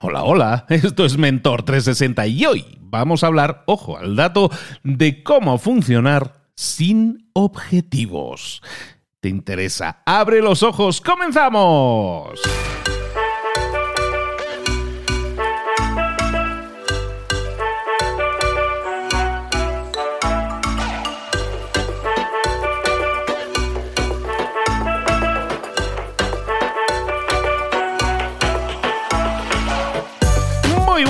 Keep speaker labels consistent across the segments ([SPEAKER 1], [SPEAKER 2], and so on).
[SPEAKER 1] Hola, hola, esto es Mentor 360 y hoy vamos a hablar, ojo al dato, de cómo funcionar sin objetivos. ¿Te interesa? Abre los ojos, comenzamos.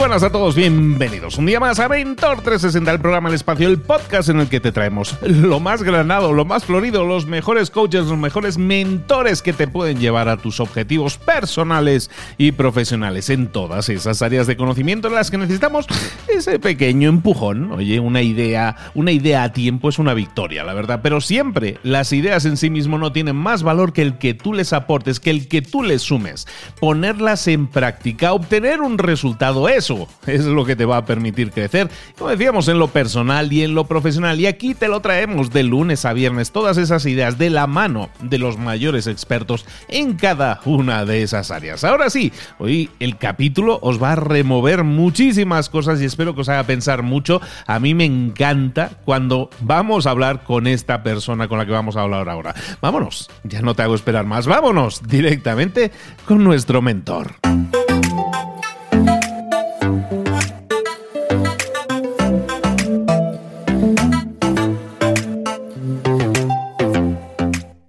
[SPEAKER 1] Buenas a todos, bienvenidos un día más a Mentor 360, el programa El Espacio, el podcast en el que te traemos lo más granado, lo más florido, los mejores coaches, los mejores mentores que te pueden llevar a tus objetivos personales y profesionales en todas esas áreas de conocimiento en las que necesitamos ese pequeño empujón. Oye, una idea, una idea a tiempo es una victoria, la verdad, pero siempre las ideas en sí mismo no tienen más valor que el que tú les aportes, que el que tú les sumes. Ponerlas en práctica, obtener un resultado, eso es lo que te va a permitir crecer, como decíamos, en lo personal y en lo profesional. Y aquí te lo traemos de lunes a viernes, todas esas ideas de la mano de los mayores expertos en cada una de esas áreas. Ahora sí, hoy el capítulo os va a remover muchísimas cosas y espero que os haga pensar mucho. A mí me encanta cuando vamos a hablar con esta persona con la que vamos a hablar ahora. Vámonos, ya no te hago esperar más, vámonos directamente con nuestro mentor.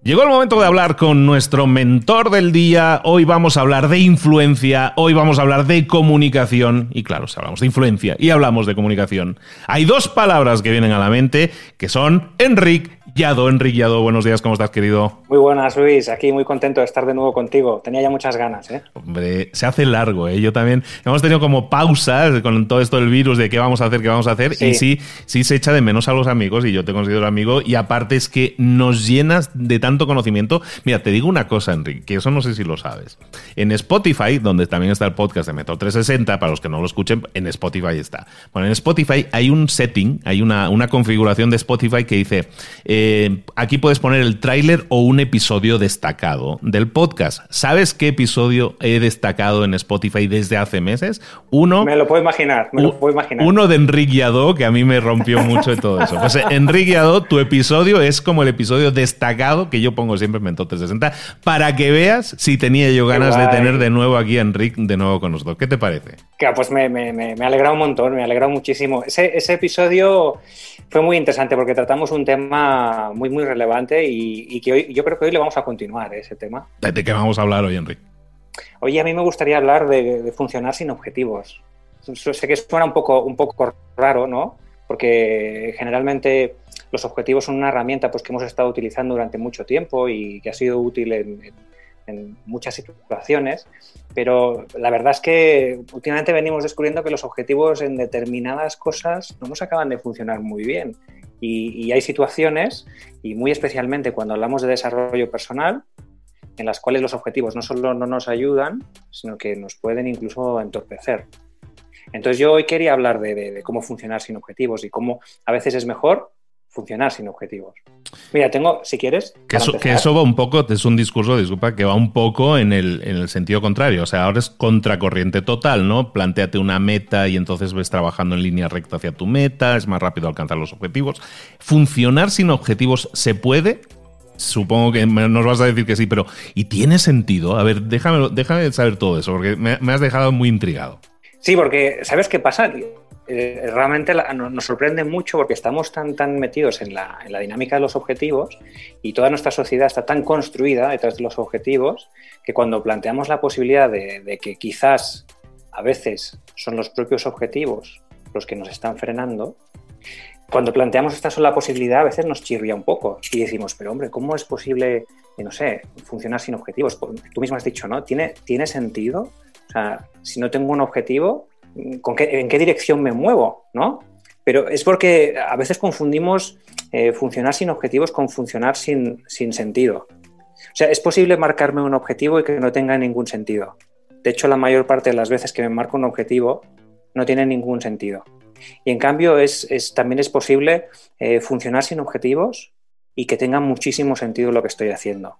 [SPEAKER 1] Llegó el momento de hablar con nuestro mentor del día. Hoy vamos a hablar de influencia, hoy vamos a hablar de comunicación. Y claro, si hablamos de influencia y hablamos de comunicación, hay dos palabras que vienen a la mente, que son Enric Yado, Enrique Yado, buenos días, ¿cómo estás, querido?
[SPEAKER 2] Muy buenas, Luis, aquí muy contento de estar de nuevo contigo. Tenía ya muchas ganas, ¿eh?
[SPEAKER 1] Hombre, se hace largo, ¿eh? Yo también. Hemos tenido como pausas con todo esto del virus de qué vamos a hacer, qué vamos a hacer. Y sí, sí se echa de menos a los amigos, y yo te considero amigo. Y aparte es que nos llenas de tanto conocimiento. Mira, te digo una cosa, Enrique, que eso no sé si lo sabes. En Spotify, donde también está el podcast de Metro 360, para los que no lo escuchen, en Spotify está. Bueno, en Spotify hay un setting, hay una, una configuración de Spotify que dice. Eh, aquí puedes poner el tráiler o un episodio destacado del podcast. ¿Sabes qué episodio he destacado en Spotify desde hace meses?
[SPEAKER 2] Uno. Me lo puedo imaginar, me lo puedo imaginar.
[SPEAKER 1] Uno de Enrique Yadó, que a mí me rompió mucho de todo eso. Pues Enrique Yadó, tu episodio es como el episodio destacado que yo pongo siempre en Mentor 360 para que veas si tenía yo ganas de tener de nuevo aquí a Enrique de nuevo con nosotros. ¿Qué te parece?
[SPEAKER 2] pues me, me, me, me ha alegrado un montón, me ha alegrado muchísimo. Ese, ese episodio fue muy interesante porque tratamos un tema muy, muy relevante y, que hoy, yo creo que hoy le vamos a continuar ese tema.
[SPEAKER 1] ¿De qué vamos a hablar hoy, Enrique?
[SPEAKER 2] Hoy a mí me gustaría hablar de, funcionar sin objetivos. Sé que suena un poco, un poco raro, ¿no? Porque generalmente los objetivos son una herramienta pues, que hemos estado utilizando durante mucho tiempo y que ha sido útil en muchas situaciones, pero la verdad es que últimamente venimos descubriendo que los objetivos en determinadas cosas no nos acaban de funcionar muy bien. Y, hay situaciones, y muy especialmente cuando hablamos de desarrollo personal, en las cuales los objetivos no solo no nos ayudan, sino que nos pueden incluso entorpecer. Entonces yo hoy quería hablar de cómo funcionar sin objetivos y cómo a veces es mejor funcionar sin objetivos. Mira, tengo, si quieres.
[SPEAKER 1] Que eso, va un poco, es un discurso, disculpa, que va un poco en el, en el sentido contrario. O sea, ahora es contracorriente total, ¿no? Plantéate una meta y entonces ves trabajando en línea recta hacia tu meta, es más rápido alcanzar los objetivos. ¿Funcionar sin objetivos se puede? Supongo que nos vas a decir que sí, pero ¿y tiene sentido? A ver, déjame, déjame saber todo eso, porque me, me has dejado muy intrigado.
[SPEAKER 2] Sí, porque ¿sabes qué pasa? Eh, realmente nos sorprende mucho porque estamos tan, tan metidos en la, dinámica de los objetivos y toda nuestra sociedad está tan construida detrás de los objetivos que cuando planteamos la posibilidad de, que quizás a veces son los propios objetivos los que nos están frenando, cuando planteamos esta sola posibilidad a veces nos chirría un poco y decimos, pero hombre, ¿cómo es posible, no sé, funcionar sin objetivos? Tú mismo has dicho, ¿no? ¿Tiene, ¿tiene sentido? O sea, si no tengo un objetivo, en qué dirección me muevo, ¿no? Pero es porque a veces confundimos eh, funcionar sin objetivos con funcionar sin, sin sentido. O sea, es posible marcarme un objetivo y que no tenga ningún sentido. De hecho, la mayor parte de las veces que me marco un objetivo no tiene ningún sentido. Y en cambio, también es posible eh, funcionar sin objetivos y que tenga muchísimo sentido lo que estoy haciendo.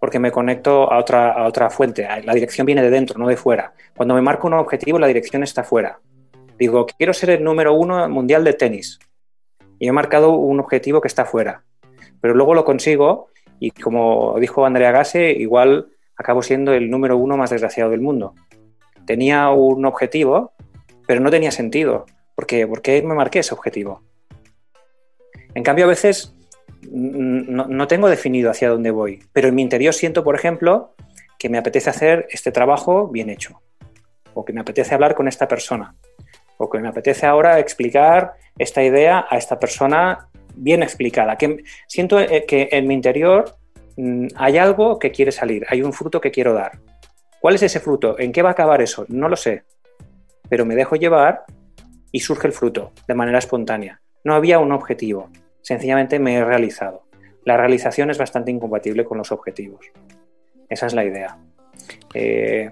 [SPEAKER 2] Porque me conecto a otra, a otra fuente. La dirección viene de dentro, no de fuera. Cuando me marco un objetivo, la dirección está fuera. Digo, quiero ser el número uno mundial de tenis. Y he marcado un objetivo que está fuera. Pero luego lo consigo y como dijo Andrea Gase, igual acabo siendo el número uno más desgraciado del mundo. Tenía un objetivo, pero no tenía sentido. ¿Por qué? ¿Por qué me marqué ese objetivo? En cambio, a veces no, tengo definido hacia dónde voy, pero en mi interior siento, por ejemplo, que me apetece hacer este trabajo bien hecho, o que me apetece hablar con esta persona, o que me apetece ahora explicar esta idea a esta persona bien explicada. Que siento eh, que en mi interior mm, hay algo que quiere salir, hay un fruto que quiero dar. ¿Cuál es ese fruto? ¿En qué va a acabar eso? No lo sé, pero me dejo llevar y surge el fruto de manera espontánea. No había un objetivo, sencillamente me he realizado. La realización es bastante incompatible con los objetivos. Esa es la idea.
[SPEAKER 1] Eh,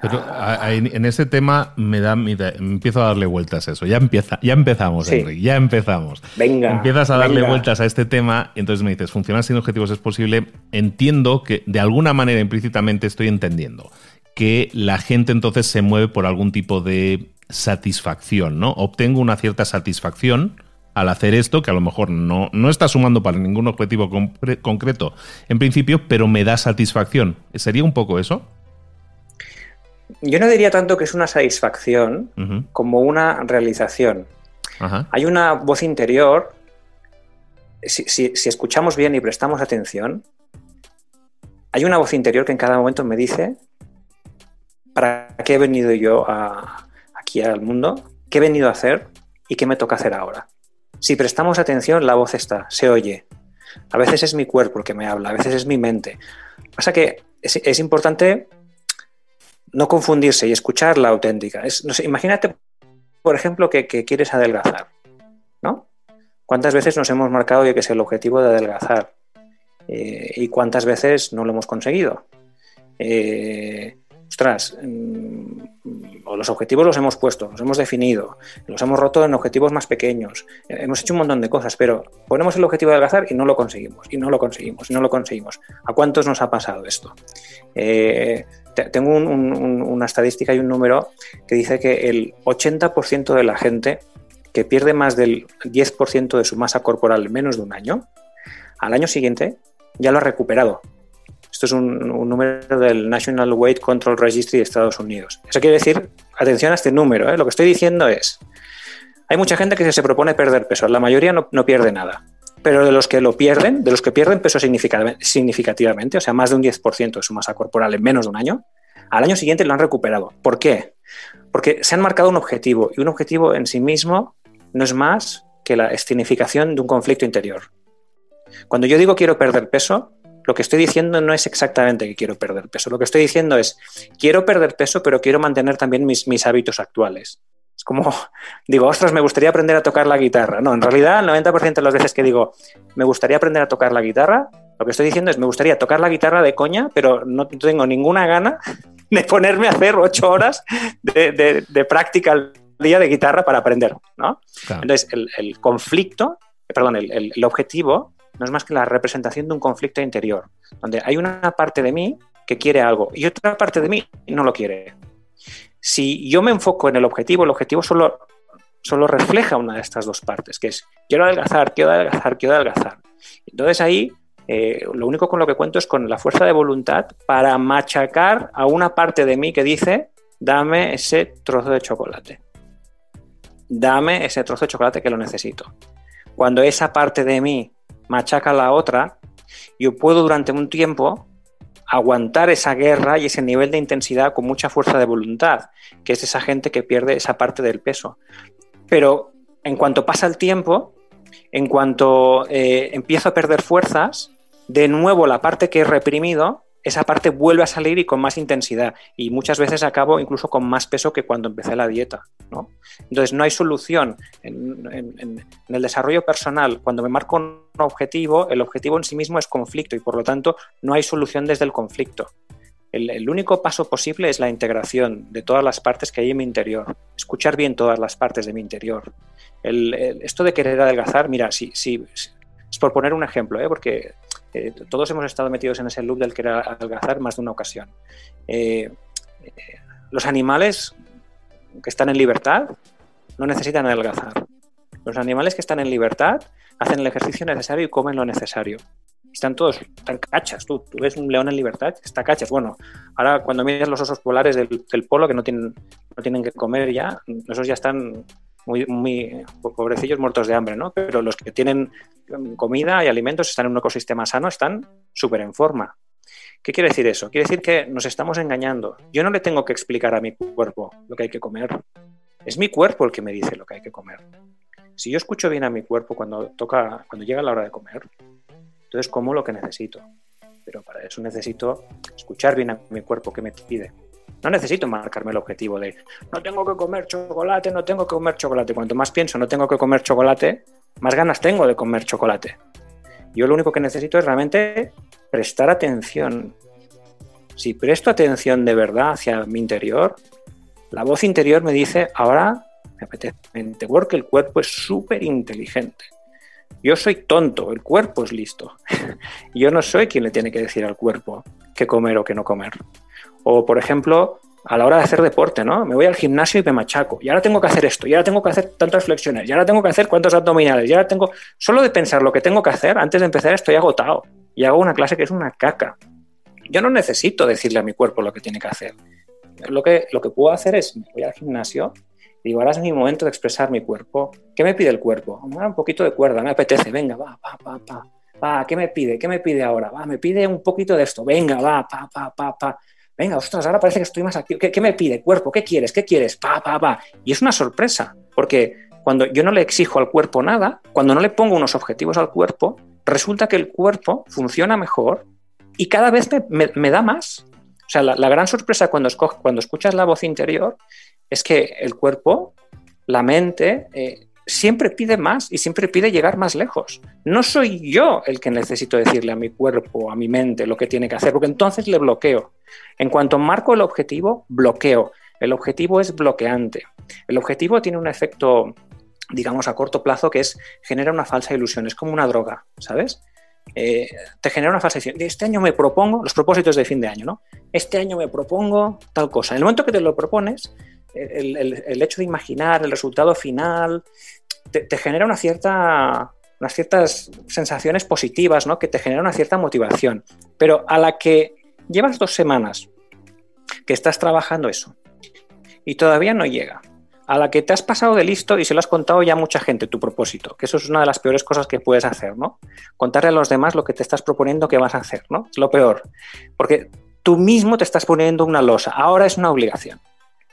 [SPEAKER 1] pero en ese tema me da, empiezo a darle vueltas a eso. Ya empieza, ya empezamos, ya empezamos.
[SPEAKER 2] Venga.
[SPEAKER 1] Empiezas a darle vueltas a este tema entonces me dices, funcionar sin objetivos es posible. Entiendo que de alguna manera implícitamente estoy entendiendo que la gente entonces se mueve por algún tipo de satisfacción, ¿no? Obtengo una cierta satisfacción al hacer esto, que a lo mejor no, no está sumando para ningún objetivo concreto en principio, pero me da satisfacción. ¿Sería un poco eso?
[SPEAKER 2] Yo no diría tanto que es una satisfacción como una realización. Hay una voz interior, si, escuchamos bien y prestamos atención, hay una voz interior que en cada momento me dice para qué he venido yo aquí al mundo, qué he venido a hacer y qué me toca hacer ahora. Si prestamos atención, la voz está, se oye. A veces es mi cuerpo el que me habla, a veces es mi mente. Pasa que es, importante no confundirse y escuchar la auténtica. imagínate, por ejemplo, que, quieres adelgazar, ¿no? ¿Cuántas veces nos hemos marcado que es el objetivo de adelgazar? Eh, ¿Y cuántas veces no lo hemos conseguido? Eh, ostras, los objetivos los hemos puesto, los hemos definido, los hemos roto en objetivos más pequeños, eh, hemos hecho un montón de cosas, pero ponemos el objetivo de adelgazar y no lo conseguimos, y no lo conseguimos, y no lo conseguimos. ¿A cuántos nos ha pasado esto? Eh, tengo una estadística y un número que dice que el 80% de la gente que pierde más del 10% de su masa corporal en menos de un año, al año siguiente ya lo ha recuperado. Esto es un, número del National Weight Control Registry de Estados Unidos. Eso quiere decir, atención a este número, ¿eh? lo que estoy diciendo es, hay mucha gente que se propone perder peso, la mayoría no, pierde nada, pero de los que lo pierden, de los que pierden peso significativamente, o sea, más de un 10% de su masa corporal en menos de un año, al año siguiente lo han recuperado. ¿Por qué? Porque se han marcado un objetivo y un objetivo en sí mismo no es más que la escenificación de un conflicto interior. Cuando yo digo quiero perder peso, lo que estoy diciendo no es exactamente que quiero perder peso. Lo que estoy diciendo es, quiero perder peso, pero quiero mantener también mis, mis hábitos actuales. Es como, digo, ostras, me gustaría aprender a tocar la guitarra. No, en realidad, el 90% de las veces que digo, me gustaría aprender a tocar la guitarra, lo que estoy diciendo es, me gustaría tocar la guitarra de coña, pero no tengo ninguna gana de ponerme a hacer ocho horas de, práctica al día de guitarra para aprender, ¿no? Entonces, el, conflicto, perdón, el objetivo no es más que la representación de un conflicto interior, donde hay una parte de mí que quiere algo y otra parte de mí no lo quiere. Si yo me enfoco en el objetivo, el objetivo solo, solo refleja una de estas dos partes, que es quiero adelgazar, quiero adelgazar, quiero adelgazar. Entonces ahí eh, lo único con lo que cuento es con la fuerza de voluntad para machacar a una parte de mí que dice, dame ese trozo de chocolate. Dame ese trozo de chocolate que lo necesito. Cuando esa parte de mí machaca la otra, yo puedo durante un tiempo aguantar esa guerra y ese nivel de intensidad con mucha fuerza de voluntad, que es esa gente que pierde esa parte del peso. Pero en cuanto pasa el tiempo, en cuanto eh, empiezo a perder fuerzas, de nuevo la parte que he reprimido esa parte vuelve a salir y con más intensidad. Y muchas veces acabo incluso con más peso que cuando empecé la dieta. ¿no? Entonces, no hay solución. En, el desarrollo personal, cuando me marco un objetivo, el objetivo en sí mismo es conflicto y por lo tanto no hay solución desde el conflicto. El, único paso posible es la integración de todas las partes que hay en mi interior, escuchar bien todas las partes de mi interior. esto de querer adelgazar, mira, si, si, es por poner un ejemplo, ¿eh? porque Eh, todos hemos estado metidos en ese loop del querer adelgazar más de una ocasión. Eh, los animales que están en libertad no necesitan adelgazar. Los animales que están en libertad hacen el ejercicio necesario y comen lo necesario. Están todos, están cachas. Tú, tú ves un león en libertad, está cachas. Bueno, ahora cuando miras los osos polares del, polo que no tienen, no tienen que comer ya, esos ya están muy, muy pobrecillos muertos de hambre, ¿no? Pero los que tienen comida y alimentos, están en un ecosistema sano, están súper en forma. ¿Qué quiere decir eso? Quiere decir que nos estamos engañando. Yo no le tengo que explicar a mi cuerpo lo que hay que comer. Es mi cuerpo el que me dice lo que hay que comer. Si yo escucho bien a mi cuerpo cuando toca, cuando llega la hora de comer, entonces como lo que necesito. Pero para eso necesito escuchar bien a mi cuerpo que me pide. No necesito marcarme el objetivo de no tengo que comer chocolate, no tengo que comer chocolate. Cuanto más pienso no tengo que comer chocolate, más ganas tengo de comer chocolate. Yo lo único que necesito es realmente prestar atención. Si presto atención de verdad hacia mi interior, la voz interior me dice, ahora me apetece, porque el cuerpo es súper inteligente. Yo soy tonto, el cuerpo es listo. Yo no soy quien le tiene que decir al cuerpo qué comer o qué no comer. O, por ejemplo, a la hora de hacer deporte, ¿no? Me voy al gimnasio y me machaco. Y ahora tengo que hacer esto, y ahora tengo que hacer tantas flexiones, y ahora tengo que hacer cuántos abdominales, y ahora tengo... Solo de pensar lo que tengo que hacer, antes de empezar estoy agotado. Y hago una clase que es una caca. Yo no necesito decirle a mi cuerpo lo que tiene que hacer. Lo que, lo que puedo hacer es, me voy al gimnasio Digo, ahora es mi momento de expresar mi cuerpo. ¿Qué me pide el cuerpo? un poquito de cuerda, me apetece, venga, va, va, va, va. Va, ¿qué me pide? ¿Qué me pide ahora? Va, me pide un poquito de esto. Venga, va, pa, pa, pa, pa. Venga, ostras, ahora parece que estoy más activo. ¿Qué, me pide? Cuerpo, ¿qué quieres? ¿Qué quieres? Pa, pa, pa. Y es una sorpresa, porque cuando yo no le exijo al cuerpo nada, cuando no le pongo unos objetivos al cuerpo, resulta que el cuerpo funciona mejor y cada vez me, da más. O sea, la, gran sorpresa cuando, escuchas la voz interior es que el cuerpo, la mente, eh, siempre pide más y siempre pide llegar más lejos. No soy yo el que necesito decirle a mi cuerpo, a mi mente lo que tiene que hacer, porque entonces le bloqueo. En cuanto marco el objetivo, bloqueo. El objetivo es bloqueante. El objetivo tiene un efecto, digamos, a corto plazo que es genera una falsa ilusión. Es como una droga, ¿sabes? Eh, te genera una falsa ilusión. Este año me propongo, los propósitos de fin de año, ¿no? Este año me propongo tal cosa. En el momento que te lo propones, el, hecho de imaginar el resultado final te, genera una cierta, unas ciertas sensaciones positivas, ¿no? que te genera una cierta motivación. Pero a la que llevas dos semanas que estás trabajando eso y todavía no llega, a la que te has pasado de listo y se lo has contado ya a mucha gente tu propósito, que eso es una de las peores cosas que puedes hacer, ¿no? Contarle a los demás lo que te estás proponiendo que vas a hacer, ¿no? Es lo peor, porque tú mismo te estás poniendo una losa, ahora es una obligación.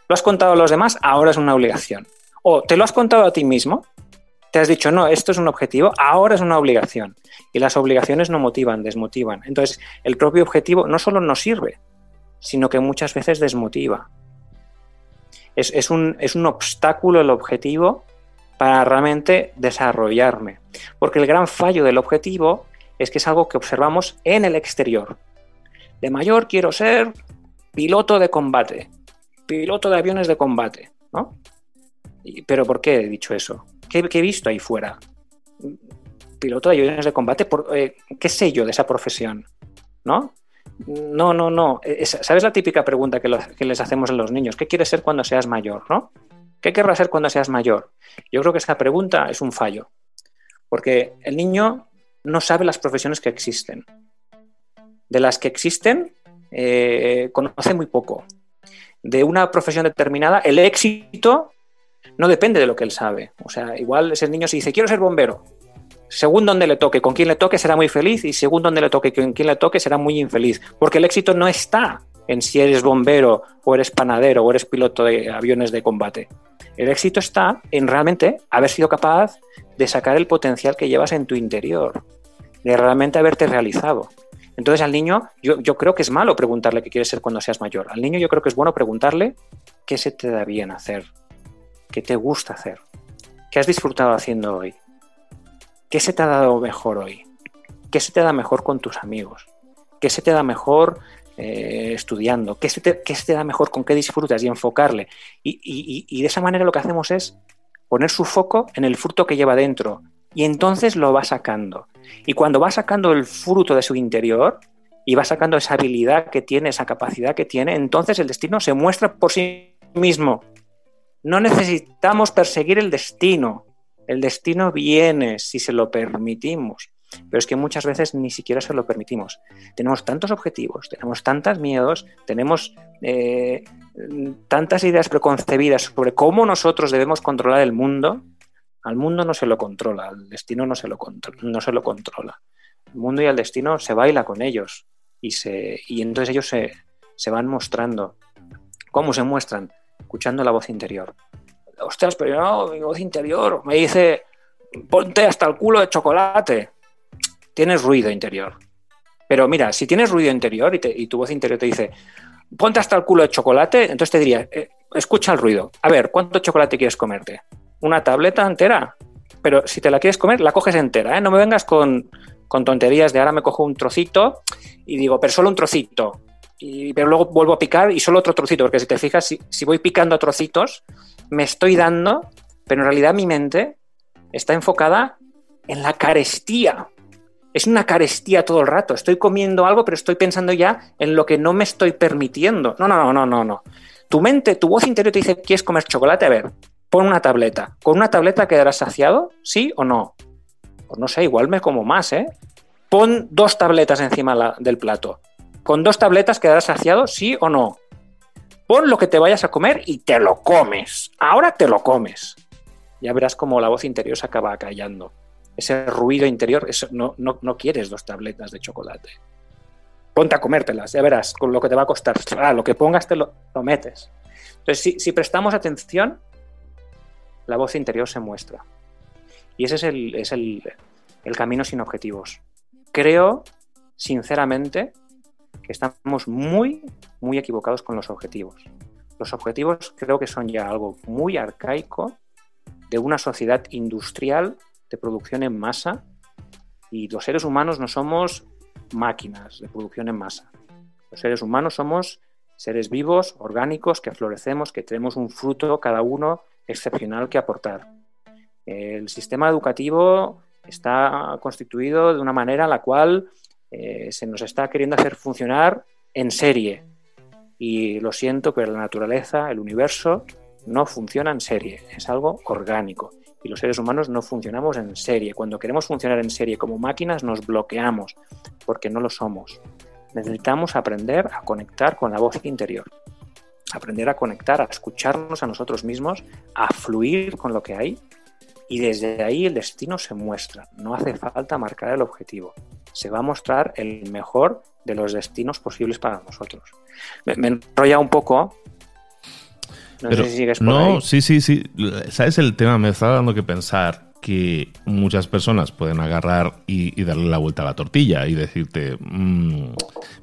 [SPEAKER 2] Lo has contado a los demás, ahora es una obligación. O te lo has contado a ti mismo, te has dicho, no, esto es un objetivo, ahora es una obligación. Y las obligaciones no motivan, desmotivan. Entonces, el propio objetivo no solo no sirve, sino que muchas veces desmotiva. Es, un, es un obstáculo el objetivo para realmente desarrollarme. Porque el gran fallo del objetivo es que es algo que observamos en el exterior. De mayor quiero ser piloto de combate piloto de aviones de combate, ¿no? ¿Pero por qué he dicho eso? ¿Qué, he visto ahí fuera? Piloto de aviones de combate, eh, ¿qué sé yo de esa profesión? ¿No? No, no, no. ¿Sabes la típica pregunta que, les hacemos a los niños? ¿Qué quieres ser cuando seas mayor? ¿no? ¿Qué querrás ser cuando seas mayor? Yo creo que esa pregunta es un fallo. Porque el niño no sabe las profesiones que existen. De las que existen, eh, conoce muy poco de una profesión determinada, el éxito no depende de lo que él sabe. O sea, igual ese niño si dice, quiero ser bombero, según donde le toque, con quien le toque será muy feliz y según donde le toque, con quien le toque será muy infeliz. Porque el éxito no está en si eres bombero o eres panadero o eres piloto de aviones de combate. El éxito está en realmente haber sido capaz de sacar el potencial que llevas en tu interior, de realmente haberte realizado. Entonces al niño, yo, creo que es malo preguntarle qué quieres ser cuando seas mayor. Al niño yo creo que es bueno preguntarle qué se te da bien hacer, qué te gusta hacer, qué has disfrutado haciendo hoy, qué se te ha dado mejor hoy, qué se te da mejor con tus amigos, qué se te da mejor eh, estudiando, ¿Qué se, te, da mejor, con qué disfrutas y enfocarle. Y, de esa manera lo que hacemos es poner su foco en el fruto que lleva dentro, Y entonces lo va sacando. Y cuando va sacando el fruto de su interior y va sacando esa habilidad que tiene, esa capacidad que tiene, entonces el destino se muestra por sí mismo. No necesitamos perseguir el destino. El destino viene si se lo permitimos. Pero es que muchas veces ni siquiera se lo permitimos. Tenemos tantos objetivos, tenemos tantos miedos, tenemos eh, tantas ideas preconcebidas sobre cómo nosotros debemos controlar el mundo. Al mundo no se lo controla, al destino no se lo, no se lo controla. El mundo y el destino se baila con ellos y, se, y entonces ellos se, se van mostrando. ¿Cómo se muestran? Escuchando la voz interior. Ostras, pero no, mi voz interior me dice, ponte hasta el culo de chocolate. Tienes ruido interior. Pero mira, si tienes ruido interior y, tu voz interior te dice, ponte hasta el culo de chocolate, entonces te diría, eh, escucha el ruido. A ver, ¿cuánto chocolate quieres comerte? ¿Una tableta entera? Pero si te la quieres comer, la coges entera, ¿eh? No me vengas con, con tonterías de ahora me cojo un trocito y digo, pero solo un trocito. Y, pero luego vuelvo a picar y solo otro trocito, porque si te fijas, si, si voy picando trocitos, me estoy dando, pero en realidad mi mente está enfocada en la carestía. Es una carestía todo el rato. Estoy comiendo algo, pero estoy pensando ya en lo que no me estoy permitiendo. No, no, no, no, no, no. Tu mente, tu voz interior te dice, ¿quieres comer chocolate? A ver, pon una tableta. ¿Con una tableta quedarás saciado? ¿Sí o no? Pues no sé, igual me como más, ¿eh? Pon dos tabletas encima del plato. ¿Con dos tabletas quedarás saciado? ¿Sí o no? Pon lo que te vayas a comer y te lo comes. Ahora te lo comes. Ya verás cómo la voz interior se acaba callando. Ese ruido interior, eso, no, no, quieres dos tabletas de chocolate. Ponte a comértelas, ya verás con lo que te va a costar. Ah, lo que pongas te lo, metes. Entonces, si, prestamos atención, la voz interior se muestra. Y ese es el, es el, el camino sin objetivos. Creo, sinceramente, estamos muy, muy equivocados con los objetivos. Los objetivos creo que son ya algo muy arcaico de una sociedad industrial de producción en masa y los seres humanos no somos máquinas de producción en masa. Los seres humanos somos seres vivos, orgánicos, que florecemos, que tenemos un fruto cada uno excepcional que aportar. El sistema educativo está constituido de una manera en la cual eh, se nos está queriendo hacer funcionar en serie. Y lo siento, pero la naturaleza, el universo, no funciona en serie, es algo orgánico. Y los seres humanos no funcionamos en serie. Cuando queremos funcionar en serie como máquinas nos bloqueamos, porque no lo somos. Necesitamos aprender a conectar con la voz interior, aprender a conectar, a escucharnos a nosotros mismos, a fluir con lo que hay y desde ahí el destino se muestra. No hace falta marcar el objetivo. Se va a mostrar el mejor de los destinos posibles para nosotros. Me, enrolla un poco.
[SPEAKER 1] No sé si sigues por No, sí, sí, sí. ¿Sabes el tema? Me está dando que pensar que muchas personas pueden agarrar y, darle la vuelta a la tortilla y decirte, mmm,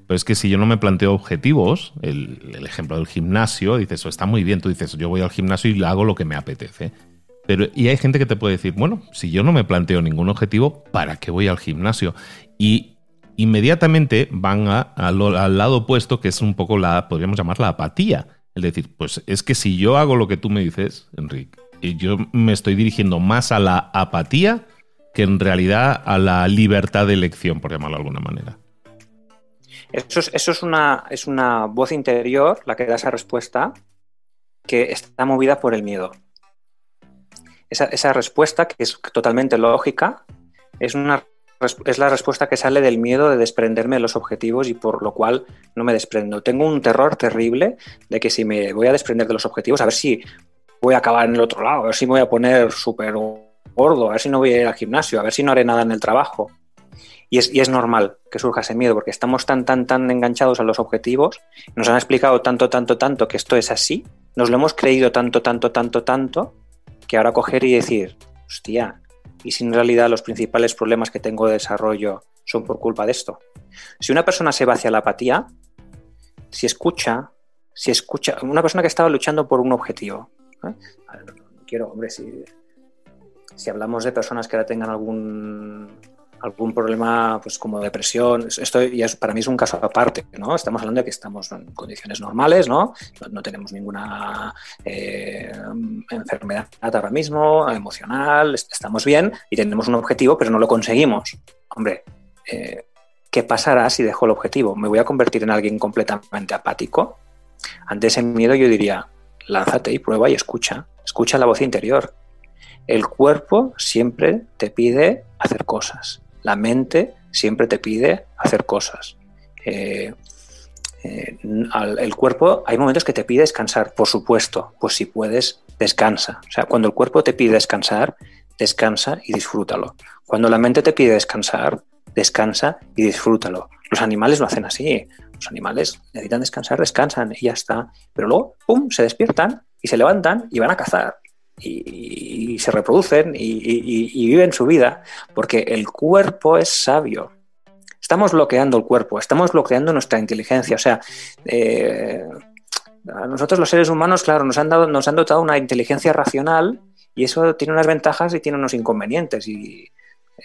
[SPEAKER 1] pues es que si yo no me planteo objetivos, el, el ejemplo del gimnasio, dices, está muy bien, tú dices, yo voy al gimnasio y hago lo que me apetece. Pero, y hay gente que te puede decir, bueno, si yo no me planteo ningún objetivo, ¿para qué voy al gimnasio? Y inmediatamente van al lado opuesto, que es un poco la, podríamos llamar la apatía. Es decir, pues es que si yo hago lo que tú me dices, Enrique, yo me estoy dirigiendo más a la apatía que en realidad a la libertad de elección, por llamarlo de alguna manera.
[SPEAKER 2] Eso es, eso es, una, es una voz interior la que da esa respuesta que está movida por el miedo esa, respuesta, que es totalmente lógica, es, una, es la respuesta que sale del miedo de desprenderme de los objetivos y por lo cual no me desprendo. Tengo un terror terrible de que si me voy a desprender de los objetivos, a ver si voy a acabar en el otro lado, a ver si me voy a poner súper gordo, a ver si no voy a ir al gimnasio, a ver si no haré nada en el trabajo. Y es, y es, normal que surja ese miedo, porque estamos tan, tan, tan enganchados a los objetivos, nos han explicado tanto, tanto, tanto que esto es así, nos lo hemos creído tanto, tanto, tanto, tanto, que ahora coger y decir, hostia, ¿y si en realidad los principales problemas que tengo de desarrollo son por culpa de esto? Si una persona se va hacia la apatía, si escucha, si escucha, una persona que estaba luchando por un objetivo, ¿eh? quiero, hombre, si, si hablamos de personas que ahora tengan algún algún problema pues como depresión, esto ya para mí es un caso aparte, ¿no? Estamos hablando de que estamos en condiciones normales, ¿no? No, tenemos ninguna eh, enfermedad ahora mismo, emocional, estamos bien y tenemos un objetivo, pero no lo conseguimos. Hombre, eh, ¿qué pasará si dejo el objetivo? ¿Me voy a convertir en alguien completamente apático? Ante ese miedo yo diría, lánzate y prueba y escucha, escucha la voz interior. El cuerpo siempre te pide hacer cosas, la mente siempre te pide hacer cosas. Eh, eh, el cuerpo, hay momentos que te pide descansar, por supuesto, pues si puedes, descansa. O sea, cuando el cuerpo te pide descansar, descansa y disfrútalo. Cuando la mente te pide descansar, descansa y disfrútalo. Los animales no hacen así. Los animales necesitan descansar, descansan y ya está. Pero luego, ¡pum!, se despiertan y se levantan y van a cazar. Y, se reproducen y viven su vida, porque el cuerpo es sabio estamos bloqueando el cuerpo, estamos bloqueando nuestra inteligencia. O sea, eh, a nosotros los seres humanos, claro, nos han, dado, nos han dotado una inteligencia racional y eso tiene unas ventajas y tiene unos inconvenientes. Y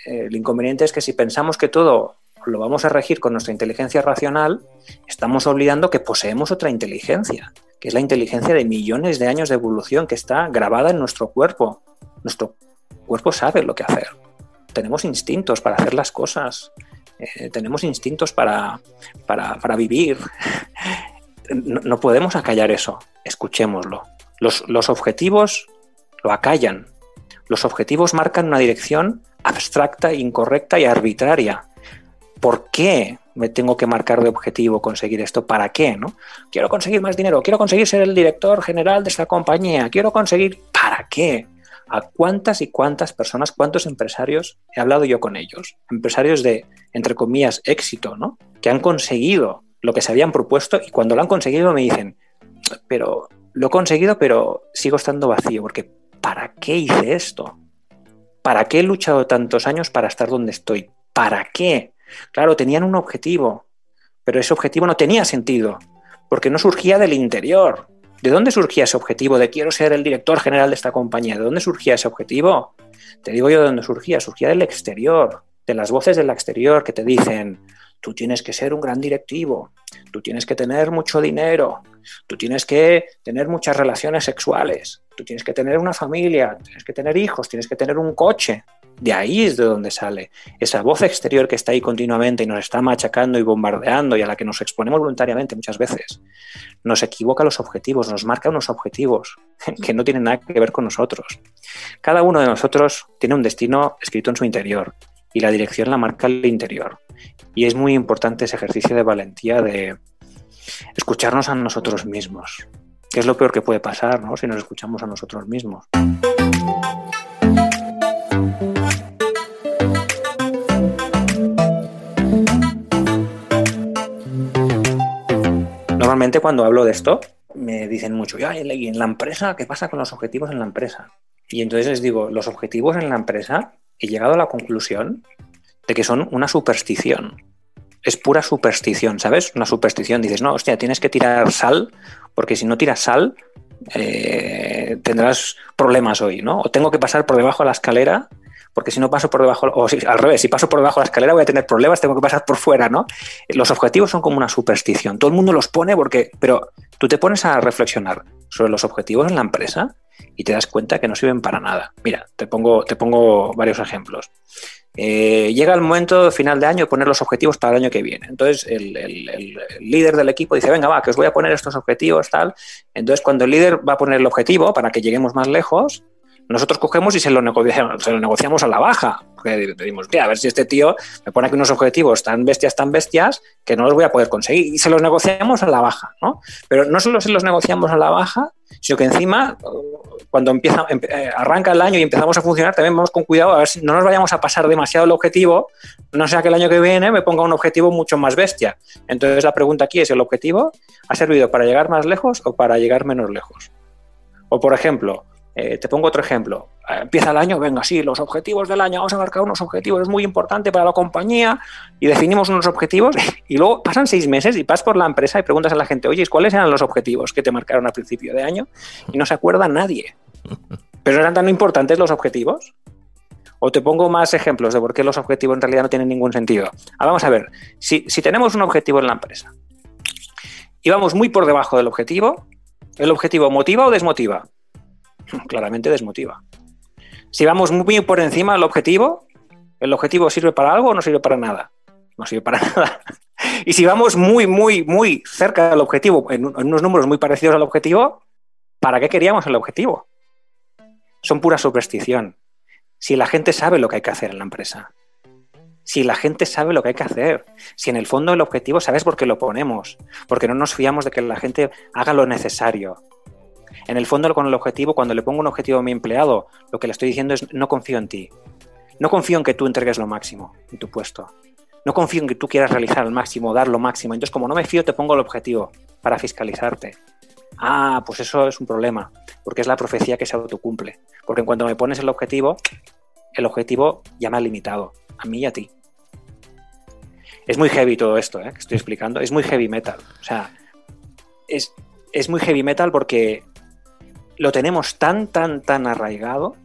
[SPEAKER 2] eh, el inconveniente es que si pensamos que todo lo vamos a regir con nuestra inteligencia racional, estamos olvidando que poseemos otra inteligencia, es la inteligencia de millones de años de evolución que está grabada en nuestro cuerpo. Nuestro cuerpo sabe lo que hacer. Tenemos instintos para hacer las cosas. Eh, tenemos instintos para, para, vivir. No, podemos acallar eso, escuchémoslo. Los, los objetivos lo acallan. Los objetivos marcan una dirección abstracta, incorrecta y arbitraria. ¿Por qué me tengo que marcar de objetivo conseguir esto? ¿Para qué? ¿no? Quiero conseguir más dinero, quiero conseguir ser el director general de esta compañía, quiero conseguir... ¿Para qué? a cuántas y cuántas personas, cuántos empresarios he hablado yo con ellos, empresarios de, entre comillas, éxito, ¿no? Que han conseguido lo que se habían propuesto y cuando lo han conseguido me dicen, pero lo he conseguido, pero sigo estando vacío, porque ¿para qué hice esto? ¿Para qué he luchado tantos años para estar donde estoy? ¿Para qué? Claro, tenían un objetivo, pero ese objetivo no tenía sentido, porque no surgía del interior, ¿De dónde surgía ese objetivo de quiero ser el director general de esta compañía? ¿De dónde surgía ese objetivo? Te digo yo de dónde surgía. Surgía del exterior, de las voces del exterior que te dicen, tú tienes que ser un gran directivo, tú tienes que tener mucho dinero, tú tienes que tener muchas relaciones sexuales, tú tienes que tener una familia, tienes que tener hijos, tienes que tener un coche. De ahí es de donde sale esa voz exterior que está ahí continuamente y nos está machacando y bombardeando y a la que nos exponemos voluntariamente muchas veces. Nos equivoca los objetivos, nos marca unos objetivos que no tienen nada que ver con nosotros. Cada uno de nosotros tiene un destino escrito en su interior y la dirección la marca el interior. Y es muy importante ese ejercicio de valentía de escucharnos a nosotros mismos, que es lo peor que puede pasar ¿no? si nos escuchamos a nosotros mismos. Normalmente cuando hablo de esto, me dicen mucho, ¿y en la empresa qué pasa con los objetivos en la empresa? Y entonces les digo, los objetivos en la empresa, he llegado a la conclusión de que son una superstición. Es pura superstición, ¿sabes? Una superstición. Dices, no, hostia, tienes que tirar sal, porque si no tiras sal, eh, tendrás problemas hoy, ¿no? O tengo que pasar por debajo de la escalera porque si no paso por debajo, o si, al revés, si paso por debajo de la escalera voy a tener problemas, tengo que pasar por fuera, ¿no? Los objetivos son como una superstición. Todo el mundo los pone porque, pero tú te pones a reflexionar sobre los objetivos en la empresa y te das cuenta que no sirven para nada. Mira, te pongo, te pongo varios ejemplos. Eh, llega el momento final de año de poner los objetivos para el año que viene. Entonces el, el, líder del equipo dice, venga, va, que os voy a poner estos objetivos, tal. Entonces cuando el líder va a poner el objetivo para que lleguemos más lejos, nosotros cogemos y se lo negociamos, se lo negociamos a la baja. Porque decimos, a ver si este tío me pone aquí unos objetivos tan bestias, tan bestias, que no los voy a poder conseguir. Y se los negociamos a la baja, ¿no? Pero no solo se los negociamos a la baja, sino que encima, cuando empieza, eh, arranca el año y empezamos a funcionar, también vamos con cuidado a ver si no nos vayamos a pasar demasiado el objetivo, no sea que el año que viene me ponga un objetivo mucho más bestia. Entonces la pregunta aquí es, ¿el objetivo ha servido para llegar más lejos o para llegar menos lejos? O por ejemplo, eh, te pongo otro ejemplo. Eh, empieza el año, venga, sí, los objetivos del año, vamos a marcar unos objetivos, es muy importante para la compañía y definimos unos objetivos y luego pasan seis meses y vas por la empresa y preguntas a la gente, oye, ¿cuáles eran los objetivos que te marcaron al principio de año? Y no se acuerda nadie. ¿Pero eran tan importantes los objetivos? O te pongo más ejemplos de por qué los objetivos en realidad no tienen ningún sentido. Ah, vamos a ver, si, si tenemos un objetivo en la empresa y vamos muy por debajo del objetivo, ¿el objetivo motiva o desmotiva? Claramente desmotiva. Si vamos muy por encima del objetivo, ¿el objetivo sirve para algo o no sirve para nada? No sirve para nada. Y si vamos muy, muy, muy cerca del objetivo, en, unos números muy parecidos al objetivo, ¿para qué queríamos el objetivo? Son pura superstición. Si la gente sabe lo que hay que hacer en la empresa, si la gente sabe lo que hay que hacer, si en el fondo el objetivo sabes por qué lo ponemos, porque no nos fiamos de que la gente haga lo necesario. En el fondo con el objetivo, cuando le pongo un objetivo a mi empleado, lo que le estoy diciendo es no confío en ti. No confío en que tú entregues lo máximo en tu puesto. No confío en que tú quieras realizar al máximo, dar lo máximo. Entonces, como no me fío, te pongo el objetivo para fiscalizarte. Ah, pues eso es un problema, porque es la profecía que se autocumple. Porque en cuanto me pones el objetivo, el objetivo ya me ha limitado, a mí y a ti. Es muy heavy todo esto ¿eh? que estoy explicando, es muy heavy metal. O sea, es, es muy heavy metal porque lo tenemos tan, tan, tan arraigado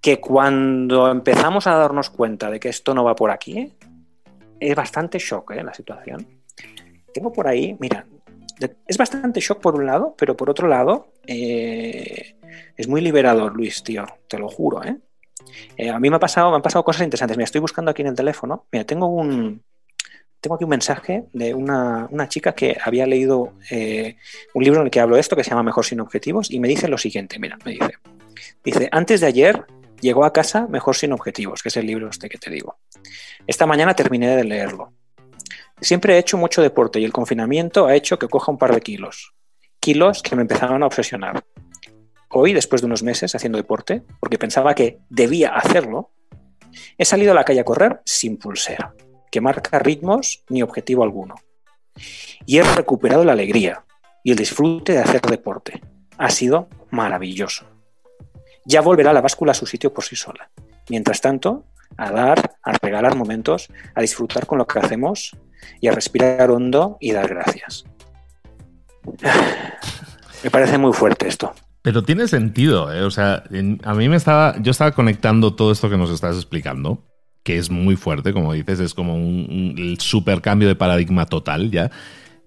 [SPEAKER 2] que cuando empezamos a darnos cuenta de que esto no va por aquí, es bastante shock ¿eh? la situación. Tengo por ahí, mira, es bastante shock por un lado, pero por otro lado, eh, es muy liberador, Luis, tío, te lo juro, ¿eh? ¿eh? a mí me, ha pasado, me han pasado cosas interesantes. Mira, estoy buscando aquí en el teléfono. Mira, tengo un, tengo aquí un mensaje de una, chica que había leído eh, un libro en el que hablo esto, que se llama Mejor sin objetivos, y me dice lo siguiente, mira, me dice, dice, antes de ayer llegó a casa Mejor sin objetivos, que es el libro este que te digo. Esta mañana terminé de leerlo. Siempre he hecho mucho deporte y el confinamiento ha hecho que coja un par de kilos. Kilos que me empezaron a obsesionar. Hoy, después de unos meses haciendo deporte, porque pensaba que debía hacerlo, he salido a la calle a correr sin pulsera, que marca ritmos ni objetivo alguno. Y he recuperado la alegría y el disfrute de hacer deporte. Ha sido maravilloso. Ya volverá la báscula a su sitio por sí sola. Mientras tanto, a dar, a regalar momentos, a disfrutar con lo que hacemos y a respirar hondo y dar gracias. Me parece muy fuerte esto.
[SPEAKER 1] Pero tiene sentido, ¿eh? o sea, a mí me estaba, yo estaba conectando todo esto que nos estás explicando, que es muy fuerte, como dices, es como un, un super cambio de paradigma total ya.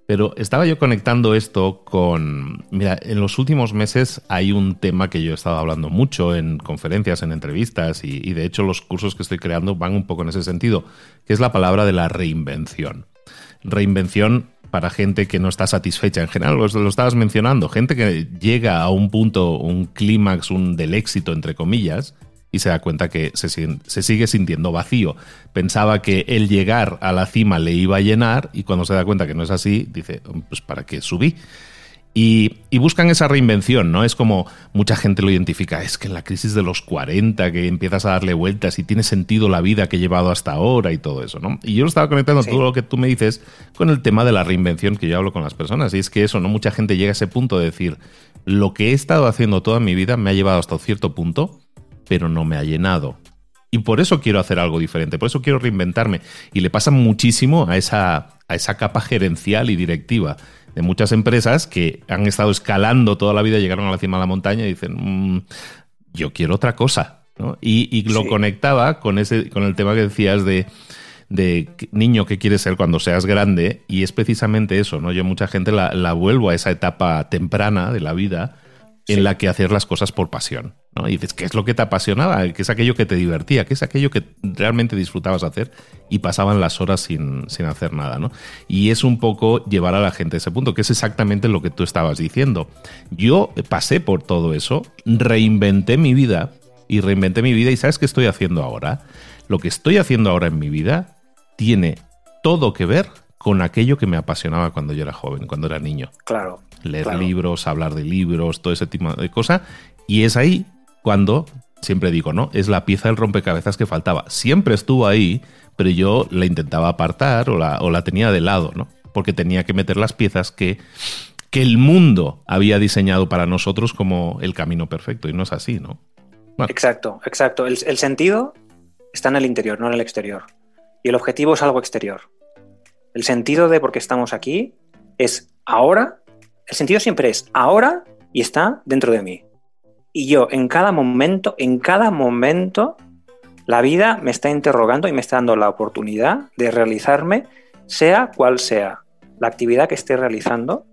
[SPEAKER 1] Pero estaba yo conectando esto con, mira, en los últimos meses hay un tema que yo he estado hablando mucho en conferencias, en entrevistas y, de hecho los cursos que estoy creando van un poco en ese sentido, que es la palabra de la reinvención. Reinvención para gente que no está satisfecha. En general, lo, lo estabas mencionando, gente que llega a un punto, un clímax, un del éxito, entre comillas, y se da cuenta que se, se, sigue sintiendo vacío. Pensaba que el llegar a la cima le iba a llenar y cuando se da cuenta que no es así, dice, pues ¿para qué subí? Y, buscan esa reinvención, ¿no? Es como mucha gente lo identifica, es que en la crisis de los 40, que empiezas a darle vueltas y tiene sentido la vida que he llevado hasta ahora y todo eso, ¿no? Y yo lo estaba conectando todo lo que tú me dices con el tema de la reinvención que yo hablo con las personas. Y es que eso, ¿no? Mucha gente llega a ese punto de decir, lo que he estado haciendo toda mi vida me ha llevado hasta cierto punto, pero no me ha llenado. Y por eso quiero hacer algo diferente, por eso quiero reinventarme. Y le pasa muchísimo a esa, a esa capa gerencial y directiva de muchas empresas que han estado escalando toda la vida, llegaron a la cima de la montaña y dicen, mm, yo quiero otra cosa. Y, lo conectaba con, ese, con el tema que decías de, de niño que quieres ser cuando seas grande, y es precisamente eso, ¿no? Yo mucha gente la, la vuelvo a esa etapa temprana de la vida en la que hacer las cosas por pasión. ¿no? Y dices, ¿qué es lo que te apasionaba? ¿Qué es aquello que te divertía? ¿Qué es aquello que realmente disfrutabas hacer? Y pasaban las horas sin, sin, hacer nada. ¿no? Y es un poco llevar a la gente a ese punto, que es exactamente lo que tú estabas diciendo. Yo pasé por todo eso, reinventé mi vida y reinventé mi vida y ¿sabes qué estoy haciendo ahora? Lo que estoy haciendo ahora en mi vida tiene todo que ver con aquello que me apasionaba cuando yo era joven, cuando era niño.
[SPEAKER 2] Claro
[SPEAKER 1] leer libros, hablar de libros, todo ese tipo de cosas. Y es ahí cuando, siempre digo, ¿no? Es la pieza del rompecabezas que faltaba. Siempre estuvo ahí, pero yo la intentaba apartar o la, o la tenía de lado, ¿no? Porque tenía que meter las piezas que, que el mundo había diseñado para nosotros como el camino perfecto. Y no es así, ¿no?
[SPEAKER 2] Exacto, exacto. El, el sentido está en el interior, no en el exterior. Y el objetivo es algo exterior. El sentido de por qué estamos aquí es ahora el sentido siempre es ahora y está dentro de mí. Y yo en cada momento, en cada momento, la vida me está interrogando y me está dando la oportunidad de realizarme, sea cual sea la actividad que esté realizando,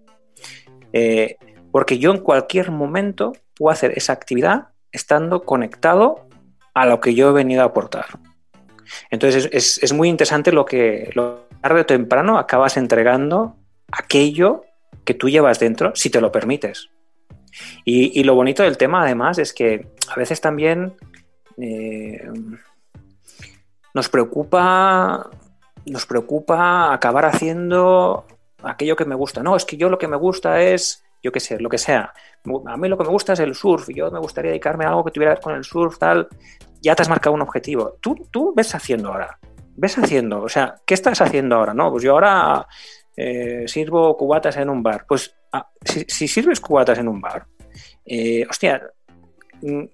[SPEAKER 2] eh, Porque yo en cualquier momento puedo hacer esa actividad estando conectado a lo que yo he venido a aportar. Entonces es, muy interesante lo que tarde o temprano acabas entregando aquello que tú llevas dentro, si te lo permites. Y, lo bonito del tema, además, es que a veces también eh, nos preocupa. Nos preocupa acabar haciendo aquello que me gusta. No, es que yo lo que me gusta es, yo qué sé, lo que sea. A mí lo que me gusta es el surf. Y yo me gustaría dedicarme a algo que tuviera que con el surf, tal. Ya te has marcado un objetivo. Tú, tú ves haciendo ahora. Ves haciendo. O sea, ¿qué estás haciendo ahora? No, pues yo ahora eh, sirvo cubatas en un bar. Pues ah, si, sirves cubatas en un bar, eh, hostia, mm,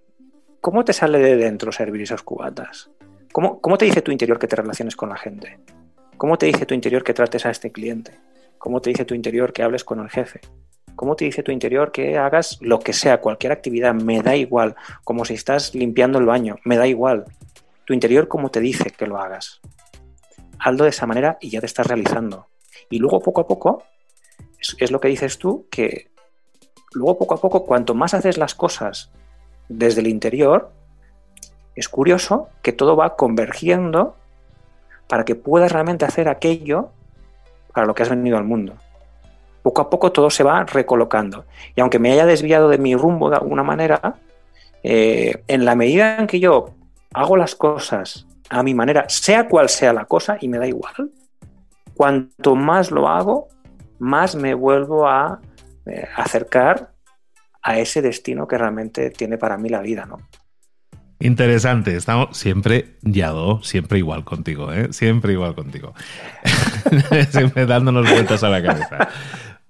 [SPEAKER 2] ¿cómo te sale de dentro servir esas cubatas? ¿Cómo, ¿Cómo te dice tu interior que te relaciones con la gente? ¿Cómo te dice tu interior que trates a este cliente? ¿Cómo te dice tu interior que hables con el jefe? ¿Cómo te dice tu interior que hagas lo que sea, cualquier actividad? Me da igual. Como si estás limpiando el baño, me da igual. Tu interior, ¿cómo te dice que lo hagas? Hazlo de esa manera y ya te estás realizando. Y luego, poco a poco, es, lo que dices tú, que luego, poco a poco, cuanto más haces las cosas desde el interior, es curioso que todo va convergiendo para que puedas realmente hacer aquello para lo que has venido al mundo. Poco a poco todo se va recolocando. Y aunque me haya desviado de mi rumbo de alguna manera, eh, en la medida en que yo hago las cosas a mi manera, sea cual sea la cosa, y me da igual, cuanto más lo hago, más me vuelvo a eh, acercar a ese destino que realmente tiene para mí la vida, ¿no?
[SPEAKER 1] Interesante, estamos siempre, Yado, siempre igual contigo, ¿eh? Siempre igual contigo. siempre dándonos vueltas a la cabeza.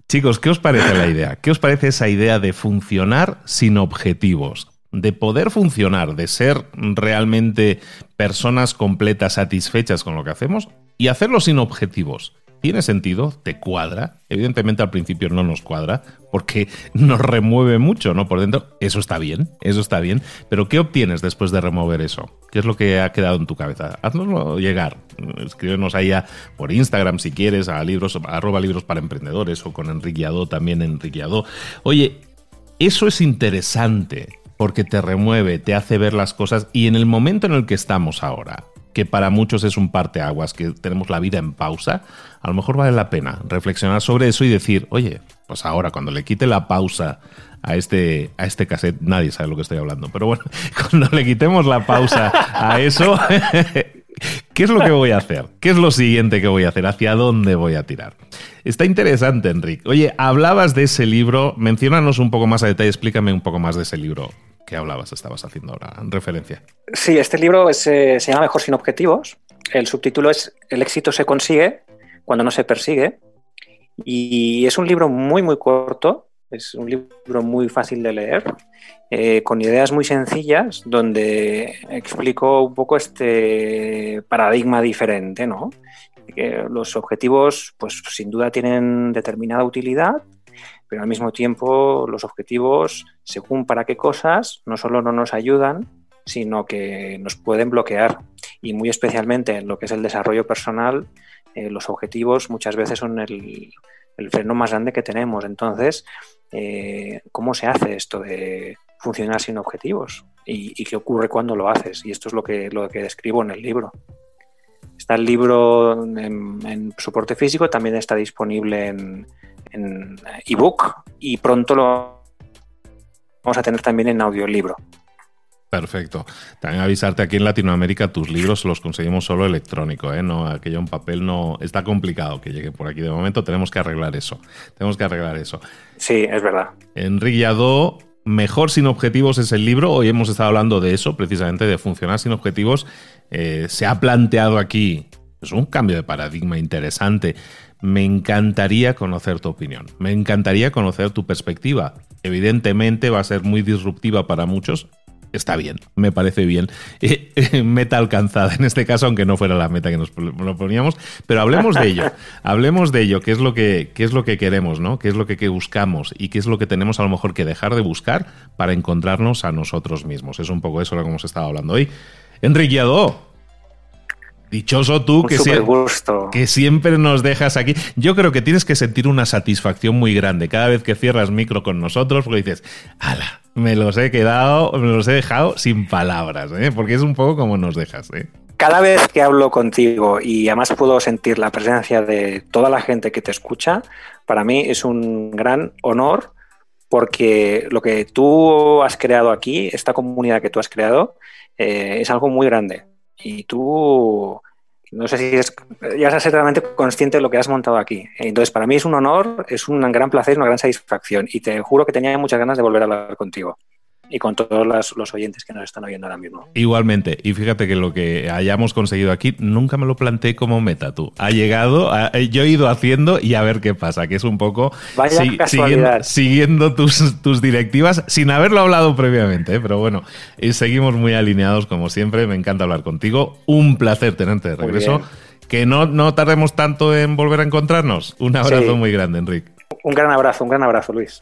[SPEAKER 1] Chicos, ¿qué os parece la idea? ¿Qué os parece esa idea de funcionar sin objetivos? De poder funcionar, de ser realmente personas completas, satisfechas con lo que hacemos y hacerlo sin objetivos. ¿Tiene sentido? ¿Te cuadra? Evidentemente al principio no nos cuadra porque nos remueve mucho, ¿no? Por dentro. Eso está bien, eso está bien. Pero ¿qué obtienes después de remover eso? ¿Qué es lo que ha quedado en tu cabeza? Haznoslo llegar. Escríbenos ahí por Instagram si quieres, a libros, arroba libros para emprendedores o con Enrique Adó, también Enrique Adó. Oye, eso es interesante porque te remueve, te hace ver las cosas y en el momento en el que estamos ahora, que para muchos es un parteaguas, que tenemos la vida en pausa, a lo mejor vale la pena reflexionar sobre eso y decir, oye, pues ahora cuando le quite la pausa a este, a este cassette, nadie sabe lo que estoy hablando, pero bueno, cuando le quitemos la pausa a eso, ¿qué es lo que voy a hacer? ¿Qué es lo siguiente que voy a hacer? ¿Hacia dónde voy a tirar? Está interesante, Enrique. Oye, hablabas de ese libro, menciónanos un poco más a detalle, explícame un poco más de ese libro que hablabas, estabas haciendo ahora en referencia.
[SPEAKER 2] Sí, este libro eh, se llama Mejor sin objetivos. El subtítulo es El éxito se consigue cuando no se persigue. Y es un libro muy, muy corto. Es un libro muy fácil de leer, eh, con ideas muy sencillas, donde explico un poco este paradigma diferente, ¿no? Los objetivos, pues sin duda tienen determinada utilidad, pero al mismo tiempo los objetivos, según para qué cosas, no solo no nos ayudan, sino que nos pueden bloquear. Y muy especialmente en lo que es el desarrollo personal, eh, los objetivos muchas veces son el, freno más grande que tenemos. Entonces, eh, ¿cómo se hace esto de funcionar sin objetivos? ¿Y, qué ocurre cuando lo haces? Y esto es lo que, lo que describo en el libro. Está el libro en soporte físico, también está disponible en, en ebook y pronto lo vamos a tener también en audiolibro.
[SPEAKER 1] Perfecto. También avisarte aquí en Latinoamérica tus libros los conseguimos solo electrónico, ¿eh? No, aquello en papel no está complicado que llegue por aquí de momento. Tenemos que arreglar eso. Tenemos que arreglar eso.
[SPEAKER 2] Sí, es verdad.
[SPEAKER 1] Enrique Yadó, Mejor sin objetivos es el libro. Hoy hemos estado hablando de eso, precisamente de funcionar sin objetivos. Eh, se ha planteado aquí es un cambio de paradigma interesante me encantaría conocer tu opinión, me encantaría conocer tu perspectiva. Evidentemente va a ser muy disruptiva para muchos. Está bien, me parece bien. meta alcanzada en este caso, aunque no fuera la meta que nos poníamos, pero hablemos de ello. hablemos de ello, qué es lo que, qué es lo que queremos, ¿no? ¿Qué es lo que, buscamos y qué es lo que tenemos a lo mejor que dejar de buscar para encontrarnos a nosotros mismos. Es un poco eso lo que hemos estado hablando hoy. Enrique
[SPEAKER 3] Dichoso tú que, que, siempre nos dejas aquí. Yo creo que tienes que sentir una satisfacción muy grande cada vez que cierras micro con nosotros porque dices, ala, me los he quedado, me los he dejado sin palabras, ¿eh? porque es un poco como nos dejas. ¿eh?
[SPEAKER 2] Cada vez que hablo contigo y además puedo sentir la presencia de toda la gente que te escucha, para mí es un gran honor porque lo que tú has creado aquí, esta comunidad que tú has creado, eh, es algo muy grande. Y tú, no sé si es, ya estás realmente consciente de lo que has montado aquí. Entonces, para mí es un honor, es un gran placer, una gran satisfacción. Y te juro que tenía muchas ganas de volver a hablar contigo y con todos los, oyentes que nos están oyendo ahora mismo.
[SPEAKER 3] Igualmente, y fíjate que lo que hayamos conseguido aquí nunca me lo planteé como meta tú. Ha llegado, yo he ido haciendo y a ver qué pasa, que es un poco siguiendo, tus, tus, directivas sin haberlo hablado previamente, ¿eh? pero bueno, y seguimos muy alineados como siempre, me encanta hablar contigo, un placer tenerte de regreso. Que no, no tardemos tanto en volver a encontrarnos. Un abrazo muy grande, Enrique.
[SPEAKER 2] Un gran abrazo, un gran abrazo, Luis.